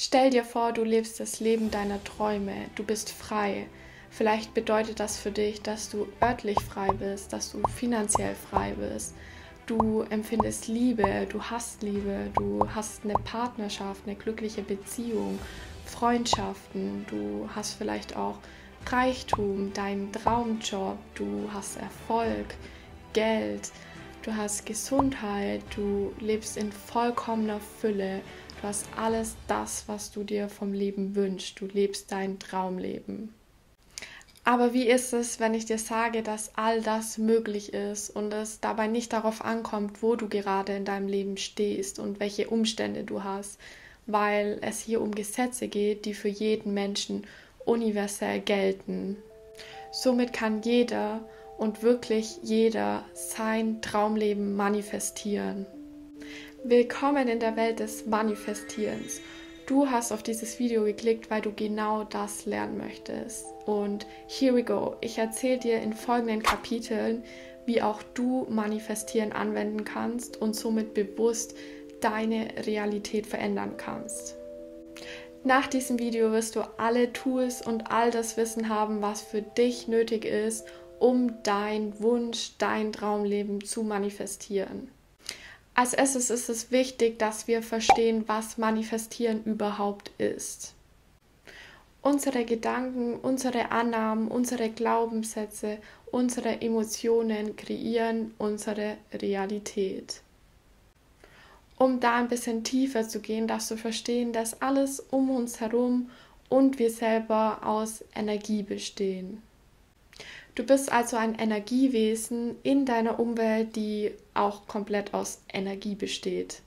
Stell dir vor, du lebst das Leben deiner Träume, du bist frei. Vielleicht bedeutet das für dich, dass du örtlich frei bist, dass du finanziell frei bist. Du empfindest Liebe, du hast Liebe, du hast eine Partnerschaft, eine glückliche Beziehung, Freundschaften, du hast vielleicht auch Reichtum, deinen Traumjob, du hast Erfolg, Geld, du hast Gesundheit, du lebst in vollkommener Fülle, du hast alles das, was du dir vom Leben wünschst, du lebst dein Traumleben. Aber wie ist es, wenn ich dir sage, dass all das möglich ist und es dabei nicht darauf ankommt, wo du gerade in deinem Leben stehst und welche Umstände du hast, weil es hier um Gesetze geht, die für jeden Menschen universell gelten. Somit kann jeder und wirklich jeder sein Traumleben manifestieren. Willkommen in der Welt des Manifestierens. Du hast auf dieses Video geklickt, weil du genau das lernen möchtest. Und here we go. Ich erzähle dir in folgenden Kapiteln, wie auch du Manifestieren anwenden kannst und somit bewusst deine Realität verändern kannst. Nach diesem Video wirst du alle Tools und all das Wissen haben, was für dich nötig ist, um dein Wunsch, dein Traumleben zu manifestieren. Als erstes ist es wichtig, dass wir verstehen, was Manifestieren überhaupt ist. Unsere Gedanken, unsere Annahmen, unsere Glaubenssätze, unsere Emotionen kreieren unsere Realität um da ein bisschen tiefer zu gehen, darfst du verstehen, dass alles um uns herum und wir selber aus Energie bestehen. Du bist also ein Energiewesen in deiner Umwelt, die auch komplett aus Energie besteht.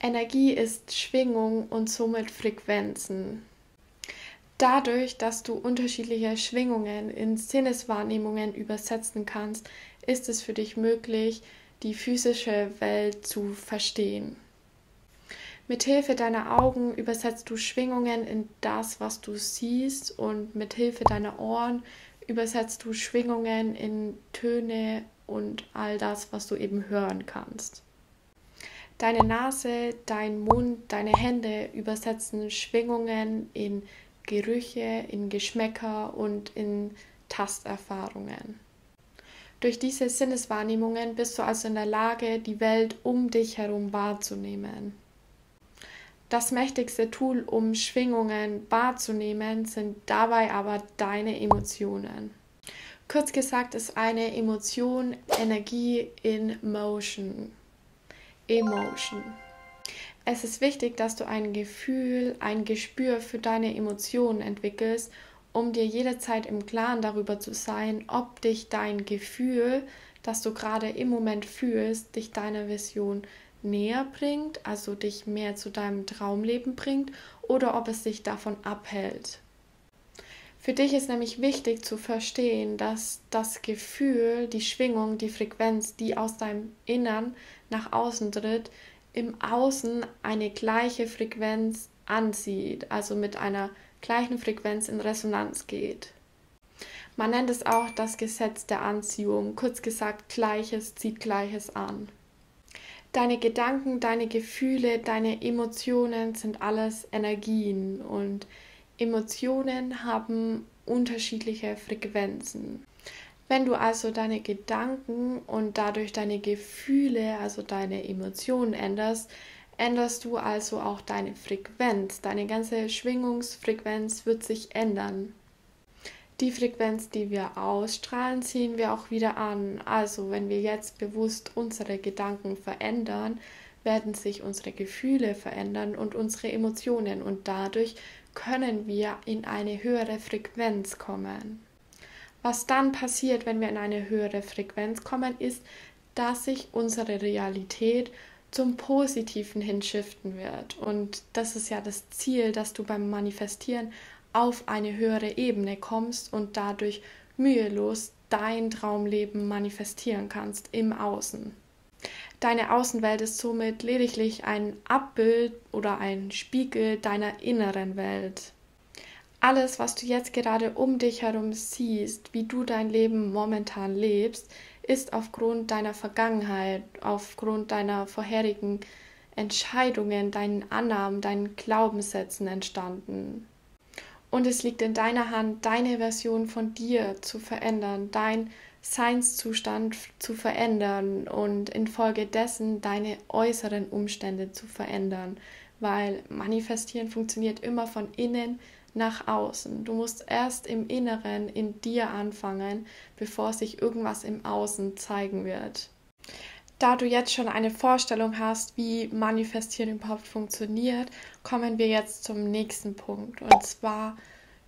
Energie ist Schwingung und somit Frequenzen. Dadurch, dass du unterschiedliche Schwingungen in Sinneswahrnehmungen übersetzen kannst, ist es für dich möglich, die physische Welt zu verstehen. Mithilfe deiner Augen übersetzt du Schwingungen in das, was du siehst, und mithilfe deiner Ohren übersetzt du Schwingungen in Töne und all das, was du eben hören kannst. Deine Nase, dein Mund, deine Hände übersetzen Schwingungen in Gerüche, in Geschmäcker und in Tasterfahrungen. Durch diese Sinneswahrnehmungen bist du also in der Lage, die Welt um dich herum wahrzunehmen. Das mächtigste Tool, um Schwingungen wahrzunehmen, sind dabei aber deine Emotionen. Kurz gesagt ist eine Emotion Energie in Motion. Emotion. Es ist wichtig, dass du ein Gefühl, ein Gespür für deine Emotionen entwickelst um dir jederzeit im Klaren darüber zu sein, ob dich dein Gefühl, das du gerade im Moment fühlst, dich deiner Vision näher bringt, also dich mehr zu deinem Traumleben bringt, oder ob es dich davon abhält. Für dich ist nämlich wichtig zu verstehen, dass das Gefühl, die Schwingung, die Frequenz, die aus deinem Innern nach außen tritt, im Außen eine gleiche Frequenz anzieht, also mit einer gleichen Frequenz in Resonanz geht. Man nennt es auch das Gesetz der Anziehung, kurz gesagt, Gleiches zieht Gleiches an. Deine Gedanken, deine Gefühle, deine Emotionen sind alles Energien und Emotionen haben unterschiedliche Frequenzen. Wenn du also deine Gedanken und dadurch deine Gefühle, also deine Emotionen änderst, änderst du also auch deine Frequenz. Deine ganze Schwingungsfrequenz wird sich ändern. Die Frequenz, die wir ausstrahlen, ziehen wir auch wieder an. Also wenn wir jetzt bewusst unsere Gedanken verändern, werden sich unsere Gefühle verändern und unsere Emotionen und dadurch können wir in eine höhere Frequenz kommen. Was dann passiert, wenn wir in eine höhere Frequenz kommen, ist, dass sich unsere Realität zum Positiven hinschiften wird. Und das ist ja das Ziel, dass du beim Manifestieren auf eine höhere Ebene kommst und dadurch mühelos dein Traumleben manifestieren kannst im Außen. Deine Außenwelt ist somit lediglich ein Abbild oder ein Spiegel deiner inneren Welt. Alles, was du jetzt gerade um dich herum siehst, wie du dein Leben momentan lebst, ist aufgrund deiner Vergangenheit, aufgrund deiner vorherigen Entscheidungen, deinen Annahmen, deinen Glaubenssätzen entstanden. Und es liegt in deiner Hand, deine Version von dir zu verändern, dein Seinszustand zu verändern und infolgedessen deine äußeren Umstände zu verändern, weil manifestieren funktioniert immer von innen nach außen. Du musst erst im Inneren in dir anfangen, bevor sich irgendwas im Außen zeigen wird. Da du jetzt schon eine Vorstellung hast, wie Manifestieren überhaupt funktioniert, kommen wir jetzt zum nächsten Punkt. Und zwar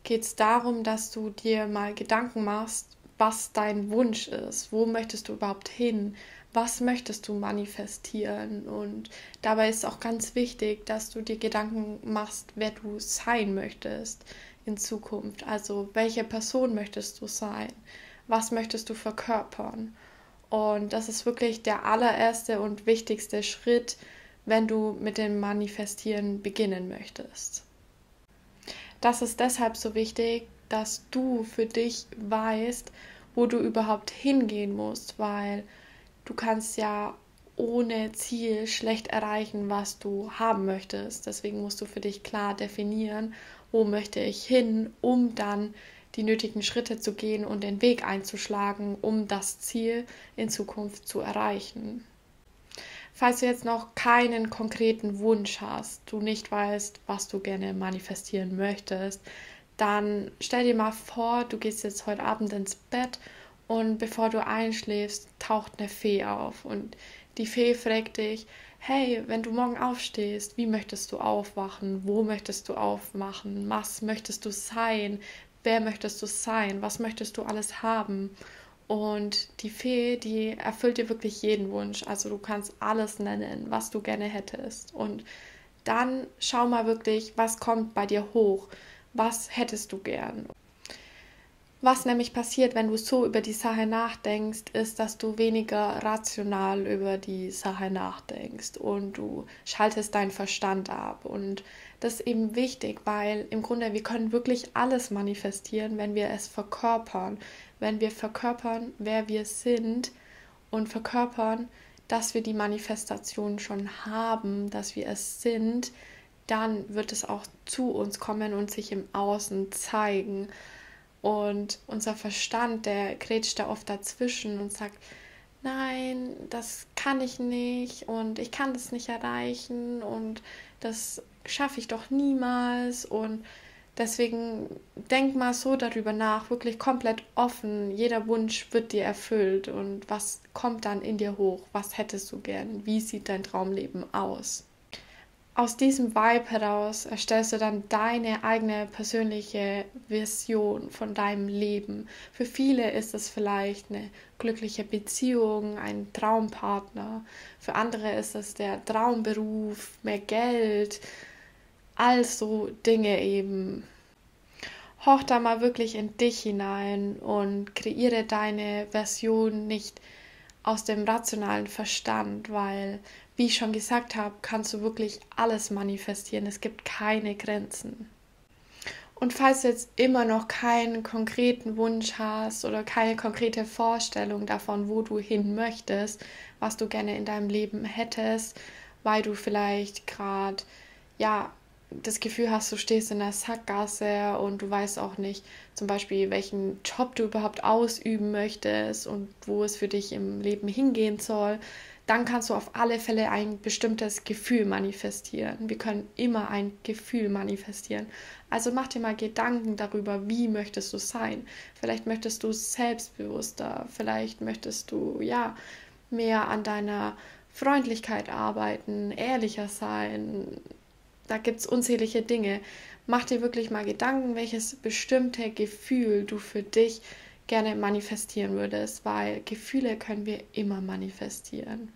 geht es darum, dass du dir mal Gedanken machst, was dein Wunsch ist. Wo möchtest du überhaupt hin? Was möchtest du manifestieren? Und dabei ist auch ganz wichtig, dass du dir Gedanken machst, wer du sein möchtest in Zukunft. Also welche Person möchtest du sein? Was möchtest du verkörpern? Und das ist wirklich der allererste und wichtigste Schritt, wenn du mit dem Manifestieren beginnen möchtest. Das ist deshalb so wichtig, dass du für dich weißt, wo du überhaupt hingehen musst, weil du kannst ja ohne Ziel schlecht erreichen, was du haben möchtest. Deswegen musst du für dich klar definieren, wo möchte ich hin, um dann die nötigen Schritte zu gehen und den Weg einzuschlagen, um das Ziel in Zukunft zu erreichen. Falls du jetzt noch keinen konkreten Wunsch hast, du nicht weißt, was du gerne manifestieren möchtest, dann stell dir mal vor, du gehst jetzt heute Abend ins Bett und bevor du einschläfst, taucht eine Fee auf und die Fee fragt dich, hey, wenn du morgen aufstehst, wie möchtest du aufwachen? Wo möchtest du aufmachen? Was möchtest du sein? Wer möchtest du sein? Was möchtest du alles haben? Und die Fee, die erfüllt dir wirklich jeden Wunsch. Also du kannst alles nennen, was du gerne hättest. Und dann schau mal wirklich, was kommt bei dir hoch was hättest du gern. Was nämlich passiert, wenn du so über die Sache nachdenkst, ist, dass du weniger rational über die Sache nachdenkst und du schaltest deinen Verstand ab. Und das ist eben wichtig, weil im Grunde wir können wirklich alles manifestieren, wenn wir es verkörpern. Wenn wir verkörpern, wer wir sind und verkörpern, dass wir die Manifestation schon haben, dass wir es sind, dann wird es auch zu uns kommen und sich im Außen zeigen. Und unser Verstand, der grätscht da oft dazwischen und sagt, nein, das kann ich nicht und ich kann das nicht erreichen und das schaffe ich doch niemals. Und deswegen denk mal so darüber nach, wirklich komplett offen. Jeder Wunsch wird dir erfüllt und was kommt dann in dir hoch? Was hättest du gern? Wie sieht dein Traumleben aus? aus diesem Vibe heraus erstellst du dann deine eigene persönliche Vision von deinem Leben. Für viele ist es vielleicht eine glückliche Beziehung, ein Traumpartner. Für andere ist es der Traumberuf, mehr Geld, also Dinge eben. Hoch da mal wirklich in dich hinein und kreiere deine Version nicht aus dem rationalen Verstand, weil wie ich schon gesagt habe, kannst du wirklich alles manifestieren. Es gibt keine Grenzen. Und falls du jetzt immer noch keinen konkreten Wunsch hast oder keine konkrete Vorstellung davon, wo du hin möchtest, was du gerne in deinem Leben hättest, weil du vielleicht gerade ja das Gefühl hast, du stehst in der Sackgasse und du weißt auch nicht, zum Beispiel, welchen Job du überhaupt ausüben möchtest und wo es für dich im Leben hingehen soll, dann kannst du auf alle Fälle ein bestimmtes Gefühl manifestieren. Wir können immer ein Gefühl manifestieren. Also mach dir mal Gedanken darüber, wie möchtest du sein. Vielleicht möchtest du selbstbewusster, vielleicht möchtest du ja mehr an deiner Freundlichkeit arbeiten, ehrlicher sein. Da gibt es unzählige Dinge. Mach dir wirklich mal Gedanken, welches bestimmte Gefühl du für dich gerne manifestieren würdest, weil Gefühle können wir immer manifestieren.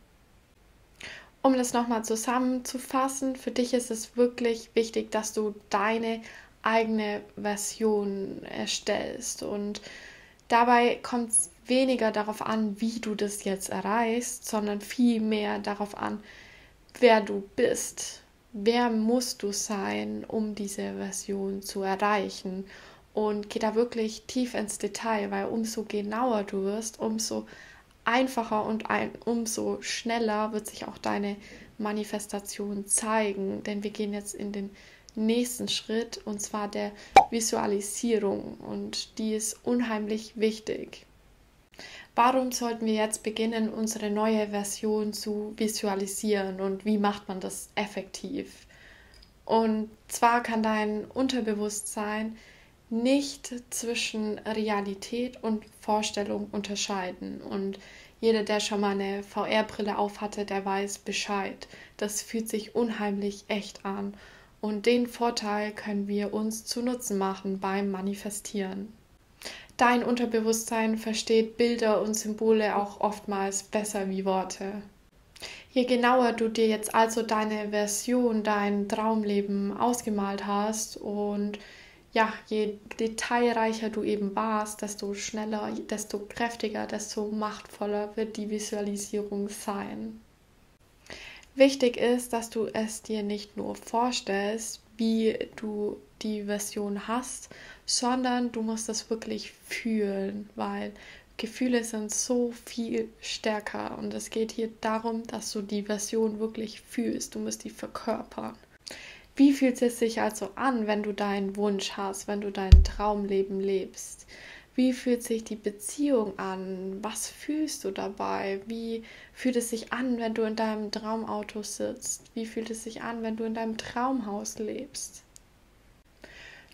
Um das nochmal zusammenzufassen, für dich ist es wirklich wichtig, dass du deine eigene Version erstellst und dabei kommt es weniger darauf an, wie du das jetzt erreichst, sondern viel mehr darauf an, wer du bist. Wer musst du sein, um diese Version zu erreichen? und geh da wirklich tief ins Detail, weil umso genauer du wirst, umso einfacher und ein, umso schneller wird sich auch deine Manifestation zeigen. Denn wir gehen jetzt in den nächsten Schritt und zwar der Visualisierung und die ist unheimlich wichtig. Warum sollten wir jetzt beginnen, unsere neue Version zu visualisieren und wie macht man das effektiv? Und zwar kann dein Unterbewusstsein nicht zwischen Realität und Vorstellung unterscheiden. Und jeder, der schon mal eine VR-Brille aufhatte, der weiß Bescheid. Das fühlt sich unheimlich echt an. Und den Vorteil können wir uns zu Nutzen machen beim Manifestieren. Dein Unterbewusstsein versteht Bilder und Symbole auch oftmals besser wie Worte. Je genauer du dir jetzt also deine Version, dein Traumleben ausgemalt hast und ja, je detailreicher du eben warst, desto schneller, desto kräftiger, desto machtvoller wird die Visualisierung sein. Wichtig ist, dass du es dir nicht nur vorstellst, wie du die Version hast, sondern du musst das wirklich fühlen, weil Gefühle sind so viel stärker und es geht hier darum, dass du die Version wirklich fühlst. Du musst die verkörpern. Wie fühlt es sich also an, wenn du deinen Wunsch hast, wenn du dein Traumleben lebst? Wie fühlt sich die Beziehung an? Was fühlst du dabei? Wie fühlt es sich an, wenn du in deinem Traumauto sitzt? Wie fühlt es sich an, wenn du in deinem Traumhaus lebst?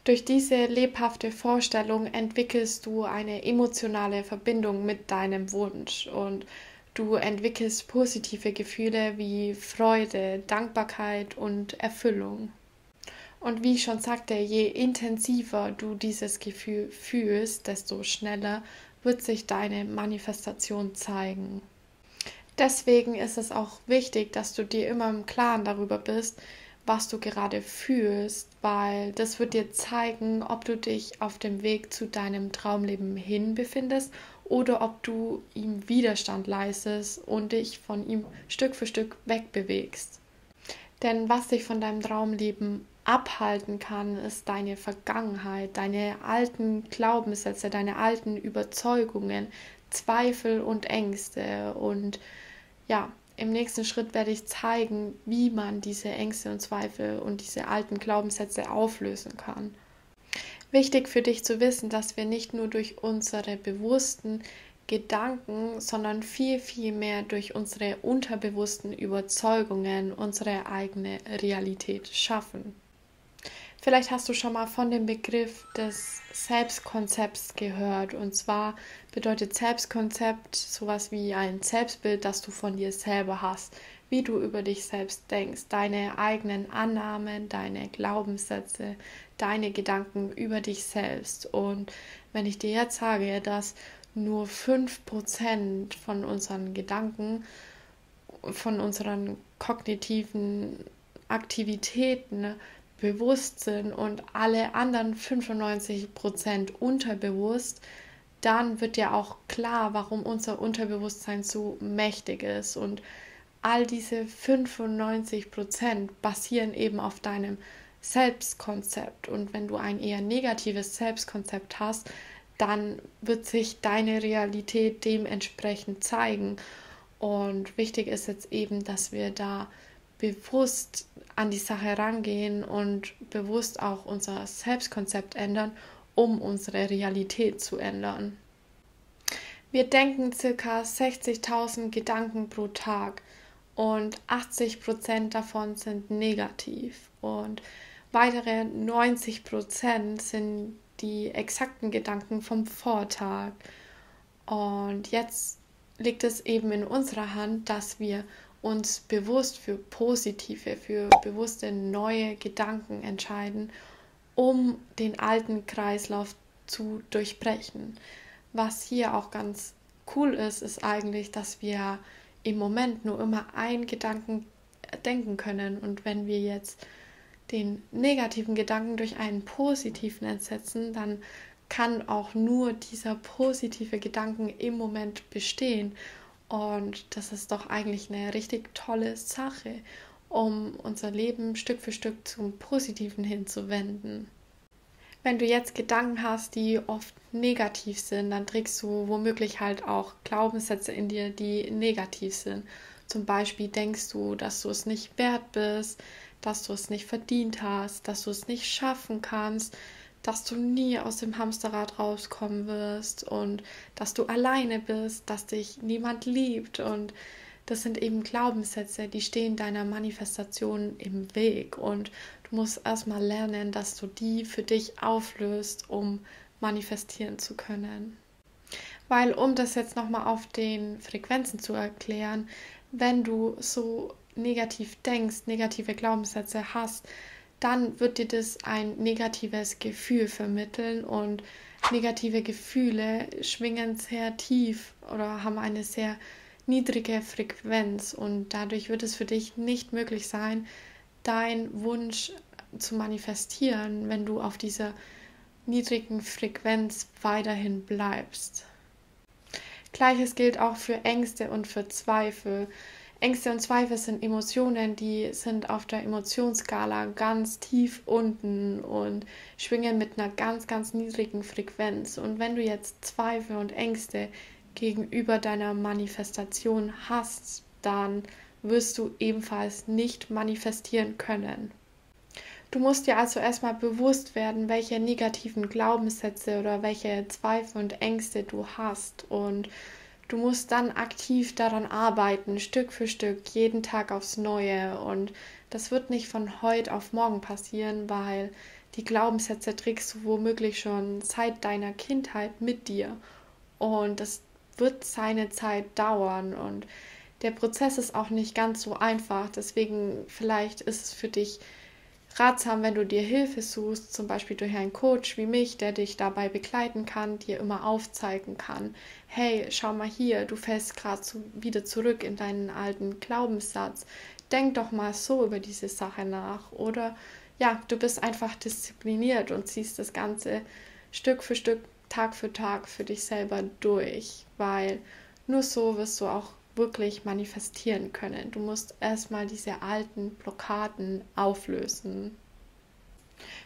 Durch diese lebhafte Vorstellung entwickelst du eine emotionale Verbindung mit deinem Wunsch und du entwickelst positive Gefühle wie Freude, Dankbarkeit und Erfüllung. Und wie ich schon sagte, je intensiver du dieses Gefühl fühlst, desto schneller wird sich deine Manifestation zeigen. Deswegen ist es auch wichtig, dass du dir immer im Klaren darüber bist, was du gerade fühlst, weil das wird dir zeigen, ob du dich auf dem Weg zu deinem Traumleben hin befindest oder ob du ihm Widerstand leistest und dich von ihm Stück für Stück wegbewegst. Denn was dich von deinem Traumleben abhalten kann, ist deine Vergangenheit, deine alten Glaubenssätze, deine alten Überzeugungen, Zweifel und Ängste. Und ja, im nächsten Schritt werde ich zeigen, wie man diese Ängste und Zweifel und diese alten Glaubenssätze auflösen kann. Wichtig für dich zu wissen, dass wir nicht nur durch unsere bewussten Gedanken, sondern viel, viel mehr durch unsere unterbewussten Überzeugungen unsere eigene Realität schaffen. Vielleicht hast du schon mal von dem Begriff des Selbstkonzepts gehört. Und zwar bedeutet Selbstkonzept sowas wie ein Selbstbild, das du von dir selber hast, wie du über dich selbst denkst, deine eigenen Annahmen, deine Glaubenssätze, deine Gedanken über dich selbst. Und wenn ich dir jetzt sage, dass nur 5% von unseren Gedanken, von unseren kognitiven Aktivitäten bewusst sind und alle anderen 95% unterbewusst, dann wird ja auch klar, warum unser Unterbewusstsein so mächtig ist. Und all diese 95% basieren eben auf deinem Selbstkonzept. Und wenn du ein eher negatives Selbstkonzept hast, dann wird sich deine Realität dementsprechend zeigen. Und wichtig ist jetzt eben, dass wir da bewusst an die Sache rangehen und bewusst auch unser Selbstkonzept ändern, um unsere Realität zu ändern. Wir denken ca. 60.000 Gedanken pro Tag und 80% davon sind negativ und weitere 90% sind die exakten Gedanken vom Vortag. Und jetzt liegt es eben in unserer Hand, dass wir uns bewusst für positive, für bewusste neue Gedanken entscheiden, um den alten Kreislauf zu durchbrechen. Was hier auch ganz cool ist, ist eigentlich, dass wir im Moment nur immer einen Gedanken denken können. Und wenn wir jetzt den negativen Gedanken durch einen positiven ersetzen, dann kann auch nur dieser positive Gedanken im Moment bestehen. Und das ist doch eigentlich eine richtig tolle Sache, um unser Leben Stück für Stück zum Positiven hinzuwenden. Wenn du jetzt Gedanken hast, die oft negativ sind, dann trägst du womöglich halt auch Glaubenssätze in dir, die negativ sind. Zum Beispiel denkst du, dass du es nicht wert bist, dass du es nicht verdient hast, dass du es nicht schaffen kannst, dass du nie aus dem Hamsterrad rauskommen wirst und dass du alleine bist, dass dich niemand liebt und das sind eben Glaubenssätze, die stehen deiner Manifestation im Weg und du musst erstmal lernen, dass du die für dich auflöst, um manifestieren zu können. Weil um das jetzt nochmal auf den Frequenzen zu erklären, wenn du so negativ denkst, negative Glaubenssätze hast, dann wird dir das ein negatives Gefühl vermitteln und negative Gefühle schwingen sehr tief oder haben eine sehr niedrige Frequenz und dadurch wird es für dich nicht möglich sein, deinen Wunsch zu manifestieren, wenn du auf dieser niedrigen Frequenz weiterhin bleibst. Gleiches gilt auch für Ängste und für Zweifel. Ängste und Zweifel sind Emotionen, die sind auf der Emotionsskala ganz tief unten und schwingen mit einer ganz, ganz niedrigen Frequenz. Und wenn du jetzt Zweifel und Ängste gegenüber deiner Manifestation hast, dann wirst du ebenfalls nicht manifestieren können. Du musst dir also erstmal bewusst werden, welche negativen Glaubenssätze oder welche Zweifel und Ängste du hast. Und du musst dann aktiv daran arbeiten, Stück für Stück, jeden Tag aufs Neue. Und das wird nicht von heute auf morgen passieren, weil die Glaubenssätze trägst du womöglich schon seit deiner Kindheit mit dir. Und das wird seine Zeit dauern und der Prozess ist auch nicht ganz so einfach. Deswegen vielleicht ist es für dich ratsam, wenn du dir Hilfe suchst, zum Beispiel durch einen Coach wie mich, der dich dabei begleiten kann, dir immer aufzeigen kann, hey, schau mal hier, du fällst gerade zu, wieder zurück in deinen alten Glaubenssatz. Denk doch mal so über diese Sache nach. Oder ja, du bist einfach diszipliniert und ziehst das Ganze Stück für Stück Tag für Tag für dich selber durch, weil nur so wirst du auch wirklich manifestieren können. Du musst erstmal diese alten Blockaden auflösen.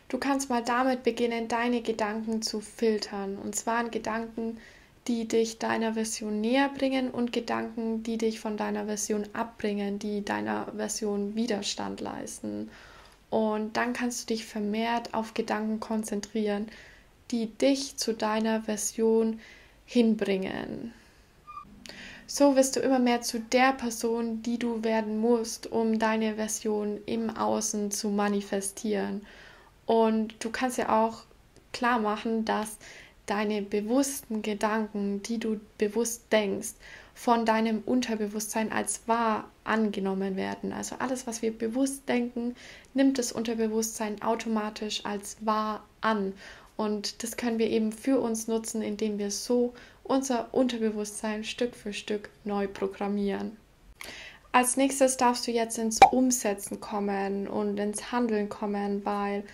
Du kannst mal damit beginnen, deine Gedanken zu filtern. Und zwar in Gedanken, die dich deiner Version näher bringen und Gedanken, die dich von deiner Version abbringen, die deiner Version Widerstand leisten. Und dann kannst du dich vermehrt auf Gedanken konzentrieren, die dich zu deiner Version hinbringen. So wirst du immer mehr zu der Person, die du werden musst, um deine Version im Außen zu manifestieren. Und du kannst ja auch klar machen, dass deine bewussten Gedanken, die du bewusst denkst, von deinem Unterbewusstsein als wahr angenommen werden. Also alles, was wir bewusst denken, nimmt das Unterbewusstsein automatisch als wahr an. Und das können wir eben für uns nutzen, indem wir so unser Unterbewusstsein Stück für Stück neu programmieren. Als nächstes darfst du jetzt ins Umsetzen kommen und ins Handeln kommen, weil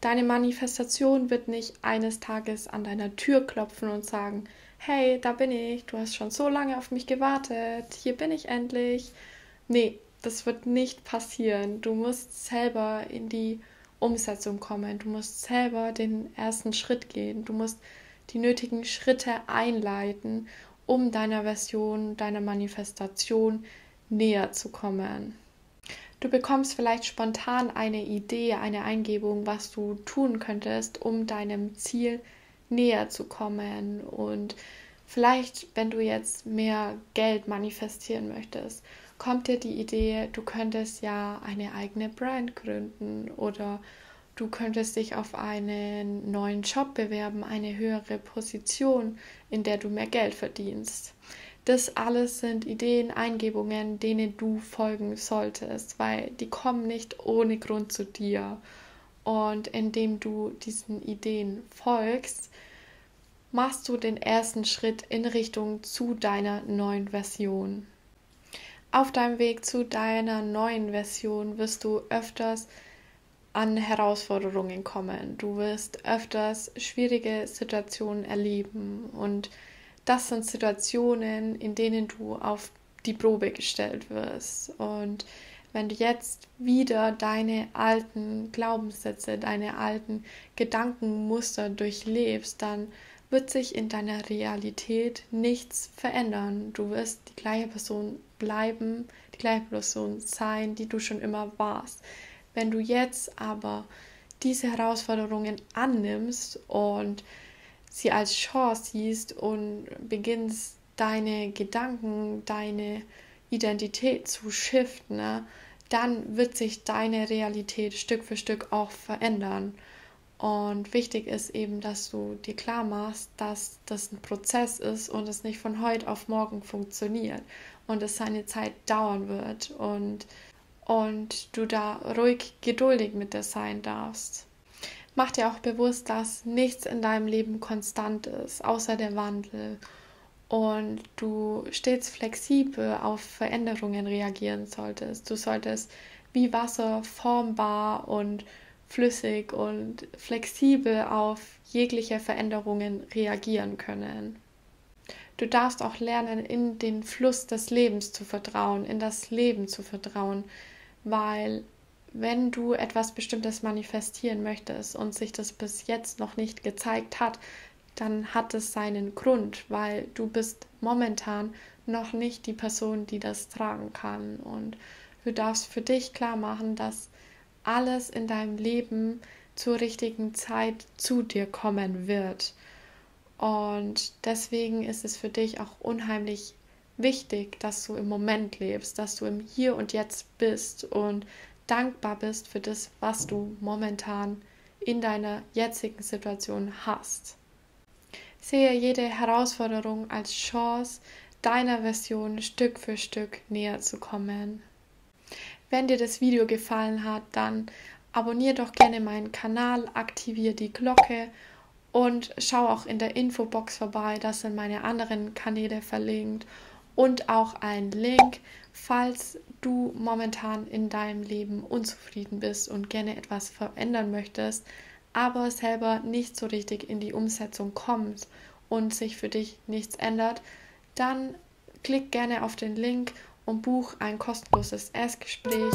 deine Manifestation wird nicht eines Tages an deiner Tür klopfen und sagen, hey, da bin ich, du hast schon so lange auf mich gewartet, hier bin ich endlich. Nee, das wird nicht passieren. Du musst selber in die Umsetzung kommen. Du musst selber den ersten Schritt gehen. Du musst die nötigen Schritte einleiten, um deiner Version, deiner Manifestation näher zu kommen. Du bekommst vielleicht spontan eine Idee, eine Eingebung, was du tun könntest, um deinem Ziel näher zu kommen. Und vielleicht, wenn du jetzt mehr Geld manifestieren möchtest kommt dir die Idee, du könntest ja eine eigene Brand gründen oder du könntest dich auf einen neuen Job bewerben, eine höhere Position, in der du mehr Geld verdienst. Das alles sind Ideen, Eingebungen, denen du folgen solltest, weil die kommen nicht ohne Grund zu dir. Und indem du diesen Ideen folgst, machst du den ersten Schritt in Richtung zu deiner neuen Version. Auf deinem Weg zu deiner neuen Version wirst du öfters an Herausforderungen kommen. Du wirst öfters schwierige Situationen erleben und das sind Situationen, in denen du auf die Probe gestellt wirst. Und wenn du jetzt wieder deine alten Glaubenssätze, deine alten Gedankenmuster durchlebst, dann wird sich in deiner Realität nichts verändern. Du wirst die gleiche Person bleiben, die gleiche Person sein, die du schon immer warst. Wenn du jetzt aber diese Herausforderungen annimmst und sie als Chance siehst und beginnst deine Gedanken, deine Identität zu shiften, ne, dann wird sich deine Realität Stück für Stück auch verändern. Und wichtig ist eben, dass du dir klar machst, dass das ein Prozess ist und es nicht von heute auf morgen funktioniert und es seine Zeit dauern wird und, und du da ruhig geduldig mit dir sein darfst. Mach dir auch bewusst, dass nichts in deinem Leben konstant ist, außer der Wandel. Und du stets flexibel auf Veränderungen reagieren solltest. Du solltest wie Wasser formbar und flüssig und flexibel auf jegliche Veränderungen reagieren können. Du darfst auch lernen, in den Fluss des Lebens zu vertrauen, in das Leben zu vertrauen, weil wenn du etwas Bestimmtes manifestieren möchtest und sich das bis jetzt noch nicht gezeigt hat, dann hat es seinen Grund, weil du bist momentan noch nicht die Person, die das tragen kann. Und du darfst für dich klar machen, dass alles in deinem Leben zur richtigen Zeit zu dir kommen wird. Und deswegen ist es für dich auch unheimlich wichtig, dass du im Moment lebst, dass du im Hier und Jetzt bist und dankbar bist für das, was du momentan in deiner jetzigen Situation hast. Sehe jede Herausforderung als Chance, deiner Version Stück für Stück näher zu kommen. Wenn dir das Video gefallen hat, dann abonniere doch gerne meinen Kanal, aktiviere die Glocke und schau auch in der Infobox vorbei, da sind meine anderen Kanäle verlinkt und auch ein Link, falls du momentan in deinem Leben unzufrieden bist und gerne etwas verändern möchtest, aber selber nicht so richtig in die Umsetzung kommst und sich für dich nichts ändert, dann klick gerne auf den Link und buch ein kostenloses Erstgespräch.